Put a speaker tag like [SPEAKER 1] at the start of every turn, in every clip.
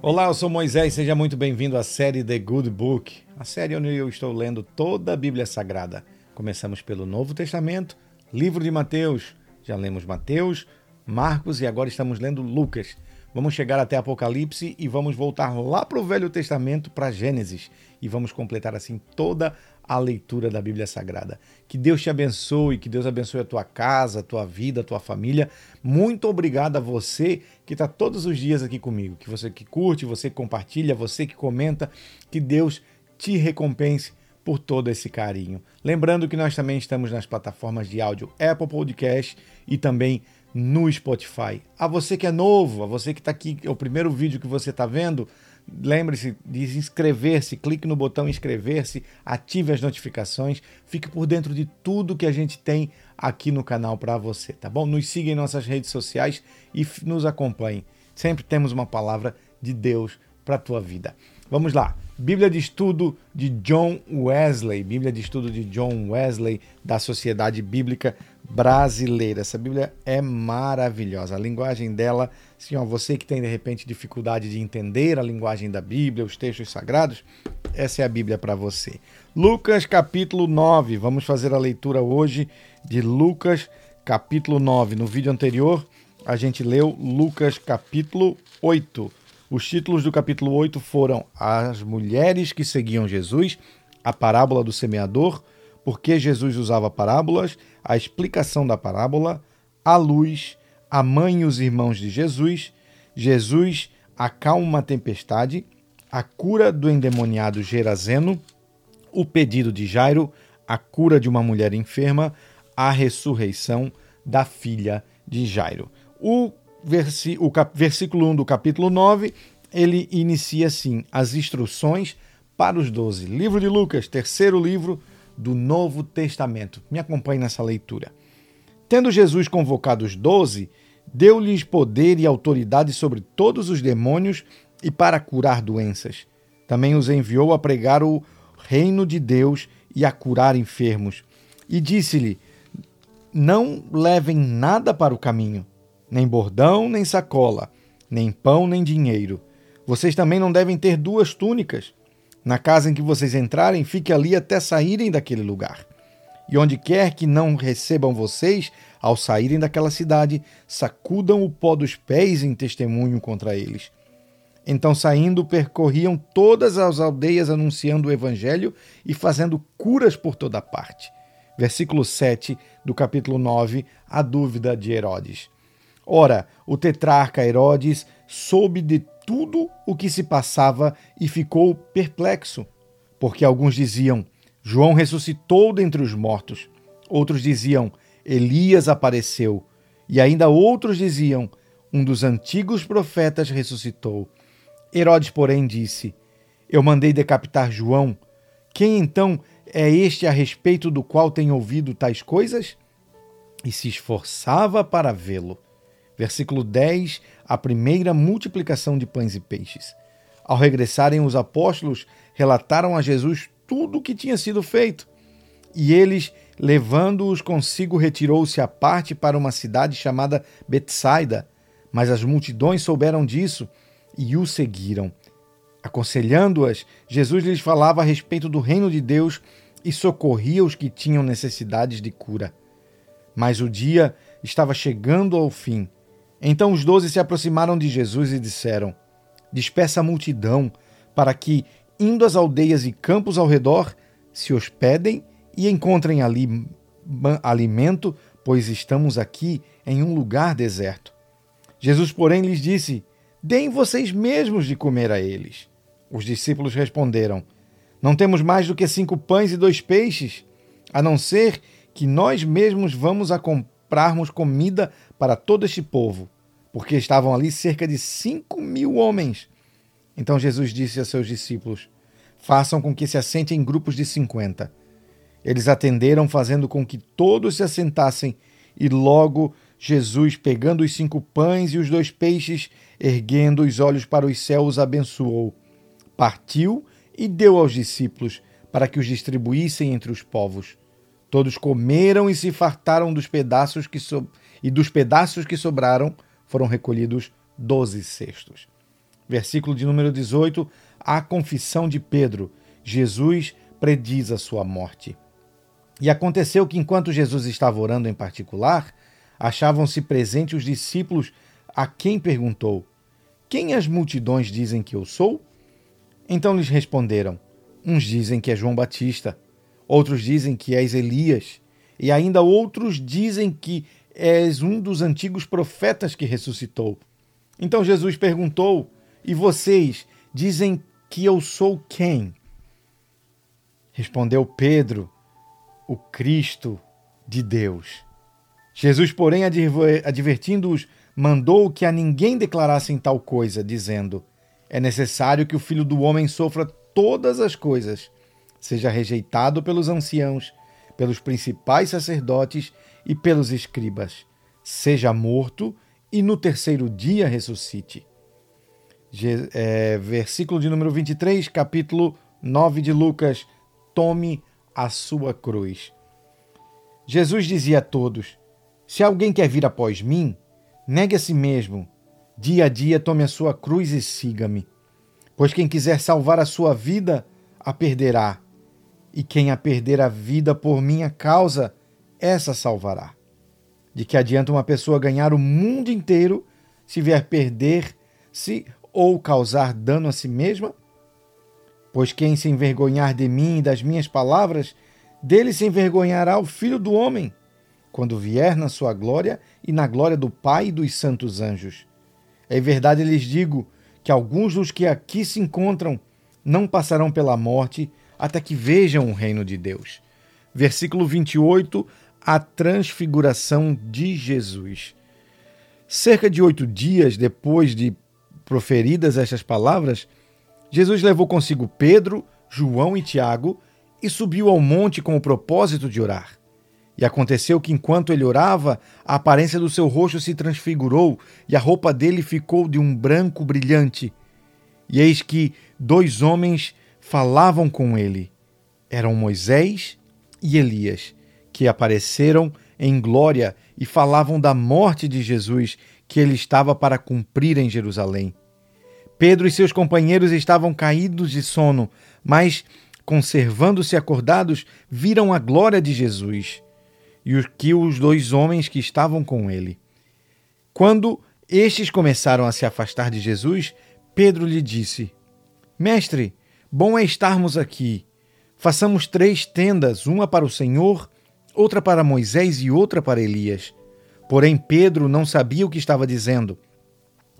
[SPEAKER 1] Olá, eu sou Moisés, seja muito bem-vindo à série The Good Book, a série onde eu estou lendo toda a Bíblia Sagrada. Começamos pelo Novo Testamento, livro de Mateus. Já lemos Mateus, Marcos e agora estamos lendo Lucas. Vamos chegar até Apocalipse e vamos voltar lá para o Velho Testamento, para Gênesis, e vamos completar assim toda a leitura da Bíblia Sagrada. Que Deus te abençoe, que Deus abençoe a tua casa, a tua vida, a tua família. Muito obrigado a você que está todos os dias aqui comigo, que você que curte, você que compartilha, você que comenta, que Deus te recompense por todo esse carinho. Lembrando que nós também estamos nas plataformas de áudio Apple Podcast e também no Spotify. A você que é novo, a você que está aqui, é o primeiro vídeo que você está vendo, lembre-se de inscrever-se, clique no botão inscrever-se, ative as notificações, fique por dentro de tudo que a gente tem aqui no canal para você, tá bom? Nos siga em nossas redes sociais e nos acompanhe. Sempre temos uma palavra de Deus para a tua vida. Vamos lá. Bíblia de Estudo de John Wesley, Bíblia de Estudo de John Wesley da Sociedade Bíblica Brasileira. Essa Bíblia é maravilhosa. A linguagem dela, assim, ó, você que tem de repente dificuldade de entender a linguagem da Bíblia, os textos sagrados, essa é a Bíblia para você. Lucas capítulo 9. Vamos fazer a leitura hoje de Lucas capítulo 9. No vídeo anterior, a gente leu Lucas capítulo 8. Os títulos do capítulo 8 foram As mulheres que seguiam Jesus, a parábola do semeador, por que Jesus usava parábolas, a explicação da parábola, a luz, a mãe e os irmãos de Jesus, Jesus acalma a tempestade, a cura do endemoniado Gerazeno, o pedido de Jairo, a cura de uma mulher enferma, a ressurreição da filha de Jairo. O o versículo 1 do capítulo 9, ele inicia assim: as instruções para os doze. Livro de Lucas, terceiro livro do Novo Testamento. Me acompanhe nessa leitura. Tendo Jesus convocado os doze, deu-lhes poder e autoridade sobre todos os demônios e para curar doenças. Também os enviou a pregar o reino de Deus e a curar enfermos. E disse-lhe: Não levem nada para o caminho nem bordão, nem sacola, nem pão, nem dinheiro. Vocês também não devem ter duas túnicas. Na casa em que vocês entrarem, fique ali até saírem daquele lugar. E onde quer que não recebam vocês, ao saírem daquela cidade, sacudam o pó dos pés em testemunho contra eles. Então, saindo, percorriam todas as aldeias anunciando o evangelho e fazendo curas por toda parte. Versículo 7 do capítulo 9, a dúvida de Herodes. Ora, o tetrarca Herodes soube de tudo o que se passava e ficou perplexo, porque alguns diziam: João ressuscitou dentre os mortos, outros diziam: Elias apareceu, e ainda outros diziam: Um dos antigos profetas ressuscitou. Herodes, porém, disse: Eu mandei decapitar João. Quem então é este a respeito do qual tem ouvido tais coisas? E se esforçava para vê-lo. Versículo 10, a primeira multiplicação de pães e peixes. Ao regressarem, os apóstolos relataram a Jesus tudo o que tinha sido feito. E eles, levando-os consigo, retirou-se à parte para uma cidade chamada Betsaida. Mas as multidões souberam disso e o seguiram. Aconselhando-as, Jesus lhes falava a respeito do reino de Deus e socorria os que tinham necessidades de cura. Mas o dia estava chegando ao fim então os doze se aproximaram de Jesus e disseram: Despeça a multidão, para que, indo às aldeias e campos ao redor, se hospedem e encontrem ali alimento, pois estamos aqui em um lugar deserto. Jesus, porém, lhes disse: Deem vocês mesmos de comer a eles. Os discípulos responderam: Não temos mais do que cinco pães e dois peixes, a não ser que nós mesmos vamos a comprarmos comida para todo este povo, porque estavam ali cerca de cinco mil homens. Então Jesus disse a seus discípulos: Façam com que se assentem em grupos de cinquenta. Eles atenderam, fazendo com que todos se assentassem, e logo Jesus, pegando os cinco pães e os dois peixes, erguendo os olhos para os céus, abençoou. Partiu e deu aos discípulos, para que os distribuíssem entre os povos. Todos comeram e se fartaram dos pedaços que so... e dos pedaços que sobraram foram recolhidos doze cestos. Versículo de número 18, a confissão de Pedro. Jesus prediz a sua morte. E aconteceu que enquanto Jesus estava orando em particular, achavam-se presentes os discípulos a quem perguntou: Quem as multidões dizem que eu sou? Então lhes responderam: Uns dizem que é João Batista, outros dizem que és Elias, e ainda outros dizem que és um dos antigos profetas que ressuscitou. Então Jesus perguntou: E vocês dizem que eu sou quem? Respondeu Pedro: O Cristo de Deus. Jesus, porém, advertindo-os, mandou que a ninguém declarassem tal coisa, dizendo: É necessário que o filho do homem sofra todas as coisas, seja rejeitado pelos anciãos, pelos principais sacerdotes e pelos escribas, seja morto e no terceiro dia ressuscite. É, versículo de número 23, capítulo 9 de Lucas: Tome a sua cruz. Jesus dizia a todos: Se alguém quer vir após mim, Negue a si mesmo. Dia a dia tome a sua cruz e siga-me. Pois quem quiser salvar a sua vida, a perderá. E quem a perder a vida por minha causa, essa salvará. De que adianta uma pessoa ganhar o mundo inteiro se vier perder-se ou causar dano a si mesma? Pois quem se envergonhar de mim e das minhas palavras, dele se envergonhará o filho do homem quando vier na sua glória e na glória do Pai e dos santos anjos. É verdade lhes digo que alguns dos que aqui se encontram não passarão pela morte até que vejam o reino de Deus. Versículo 28, a transfiguração de Jesus. Cerca de oito dias depois de proferidas estas palavras, Jesus levou consigo Pedro, João e Tiago e subiu ao monte com o propósito de orar. E aconteceu que, enquanto ele orava, a aparência do seu rosto se transfigurou e a roupa dele ficou de um branco brilhante. E eis que dois homens falavam com ele. Eram Moisés e Elias, que apareceram em glória e falavam da morte de Jesus que ele estava para cumprir em Jerusalém. Pedro e seus companheiros estavam caídos de sono, mas, conservando-se acordados, viram a glória de Jesus e os que os dois homens que estavam com ele. Quando estes começaram a se afastar de Jesus, Pedro lhe disse: Mestre, bom é estarmos aqui. Façamos três tendas, uma para o Senhor, outra para Moisés e outra para Elias. Porém, Pedro não sabia o que estava dizendo.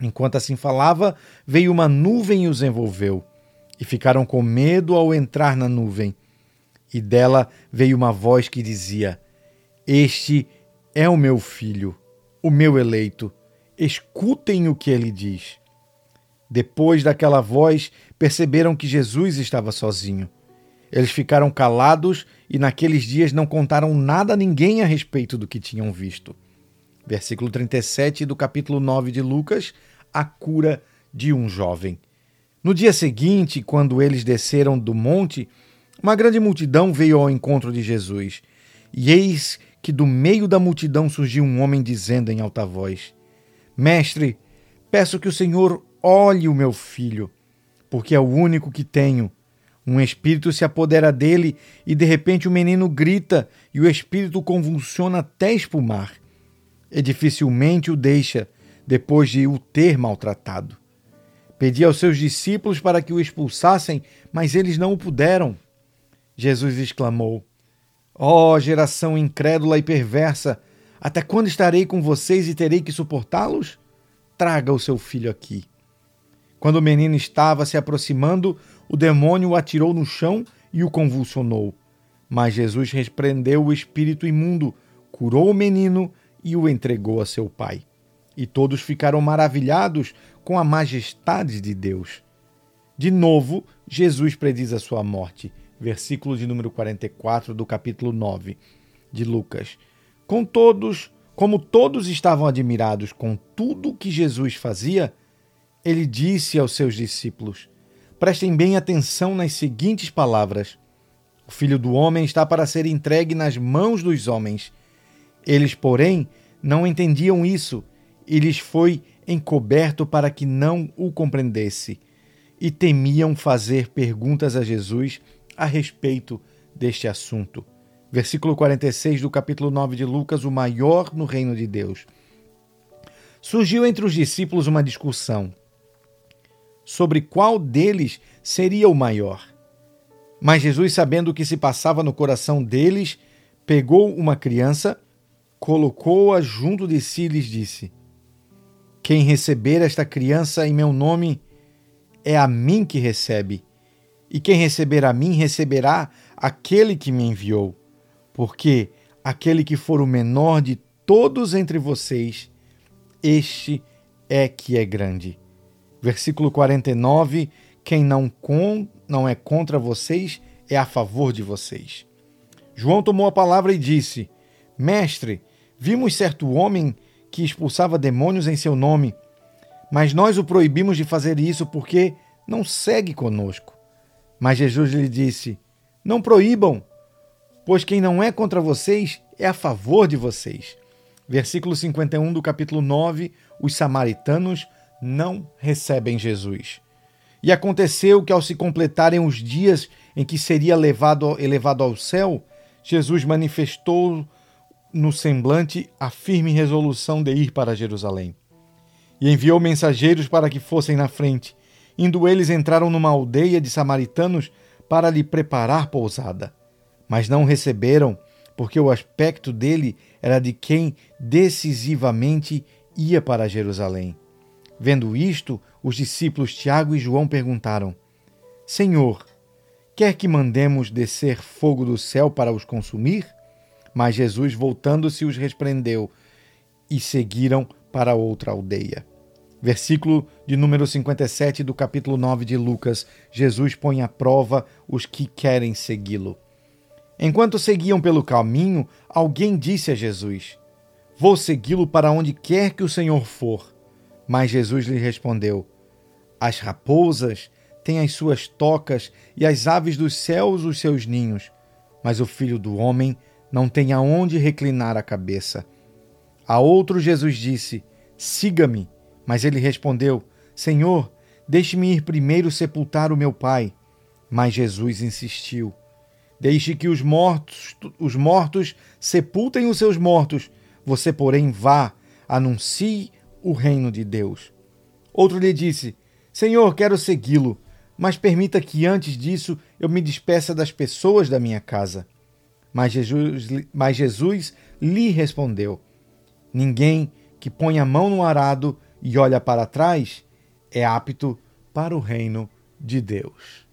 [SPEAKER 1] Enquanto assim falava, veio uma nuvem e os envolveu, e ficaram com medo ao entrar na nuvem. E dela veio uma voz que dizia: este é o meu filho, o meu eleito. Escutem o que ele diz. Depois daquela voz, perceberam que Jesus estava sozinho. Eles ficaram calados e naqueles dias não contaram nada a ninguém a respeito do que tinham visto. Versículo 37 do capítulo 9 de Lucas: a cura de um jovem. No dia seguinte, quando eles desceram do monte, uma grande multidão veio ao encontro de Jesus. E eis que do meio da multidão surgiu um homem dizendo em alta voz: Mestre, peço que o Senhor olhe o meu filho, porque é o único que tenho. Um espírito se apodera dele e de repente o menino grita e o espírito convulsiona até espumar. E dificilmente o deixa depois de o ter maltratado. Pedi aos seus discípulos para que o expulsassem, mas eles não o puderam. Jesus exclamou: Ó oh, geração incrédula e perversa, até quando estarei com vocês e terei que suportá-los? Traga o seu filho aqui. Quando o menino estava se aproximando, o demônio o atirou no chão e o convulsionou. Mas Jesus repreendeu o espírito imundo, curou o menino e o entregou a seu pai. E todos ficaram maravilhados com a majestade de Deus. De novo, Jesus prediz a sua morte versículo de número 44 do capítulo 9 de Lucas. Com todos, como todos estavam admirados com tudo que Jesus fazia, ele disse aos seus discípulos: Prestem bem atenção nas seguintes palavras: O filho do homem está para ser entregue nas mãos dos homens. Eles, porém, não entendiam isso e lhes foi encoberto para que não o compreendesse, e temiam fazer perguntas a Jesus a respeito deste assunto. Versículo 46 do capítulo 9 de Lucas, o maior no reino de Deus. Surgiu entre os discípulos uma discussão sobre qual deles seria o maior. Mas Jesus, sabendo o que se passava no coração deles, pegou uma criança, colocou-a junto de si e lhes disse: Quem receber esta criança em meu nome, é a mim que recebe. E quem receber a mim, receberá aquele que me enviou. Porque aquele que for o menor de todos entre vocês, este é que é grande. Versículo 49: Quem não, com, não é contra vocês é a favor de vocês. João tomou a palavra e disse: Mestre, vimos certo homem que expulsava demônios em seu nome, mas nós o proibimos de fazer isso porque não segue conosco. Mas Jesus lhe disse: Não proíbam, pois quem não é contra vocês é a favor de vocês. Versículo 51 do capítulo 9: Os samaritanos não recebem Jesus. E aconteceu que, ao se completarem os dias em que seria levado, elevado ao céu, Jesus manifestou no semblante a firme resolução de ir para Jerusalém. E enviou mensageiros para que fossem na frente. Indo eles, entraram numa aldeia de samaritanos para lhe preparar pousada. Mas não receberam, porque o aspecto dele era de quem decisivamente ia para Jerusalém. Vendo isto, os discípulos Tiago e João perguntaram: Senhor, quer que mandemos descer fogo do céu para os consumir? Mas Jesus, voltando-se, os repreendeu e seguiram para outra aldeia. Versículo de número 57 do capítulo 9 de Lucas. Jesus põe à prova os que querem segui-lo. Enquanto seguiam pelo caminho, alguém disse a Jesus: Vou segui-lo para onde quer que o Senhor for. Mas Jesus lhe respondeu: As raposas têm as suas tocas e as aves dos céus os seus ninhos, mas o filho do homem não tem aonde reclinar a cabeça. A outro Jesus disse: Siga-me. Mas ele respondeu: Senhor, deixe-me ir primeiro sepultar o meu pai. Mas Jesus insistiu: Deixe que os mortos, os mortos sepultem os seus mortos. Você, porém, vá, anuncie o reino de Deus. Outro lhe disse: Senhor, quero segui-lo, mas permita que antes disso eu me despeça das pessoas da minha casa. Mas Jesus, mas Jesus lhe respondeu: Ninguém que põe a mão no arado e olha para trás é apto para o reino de Deus.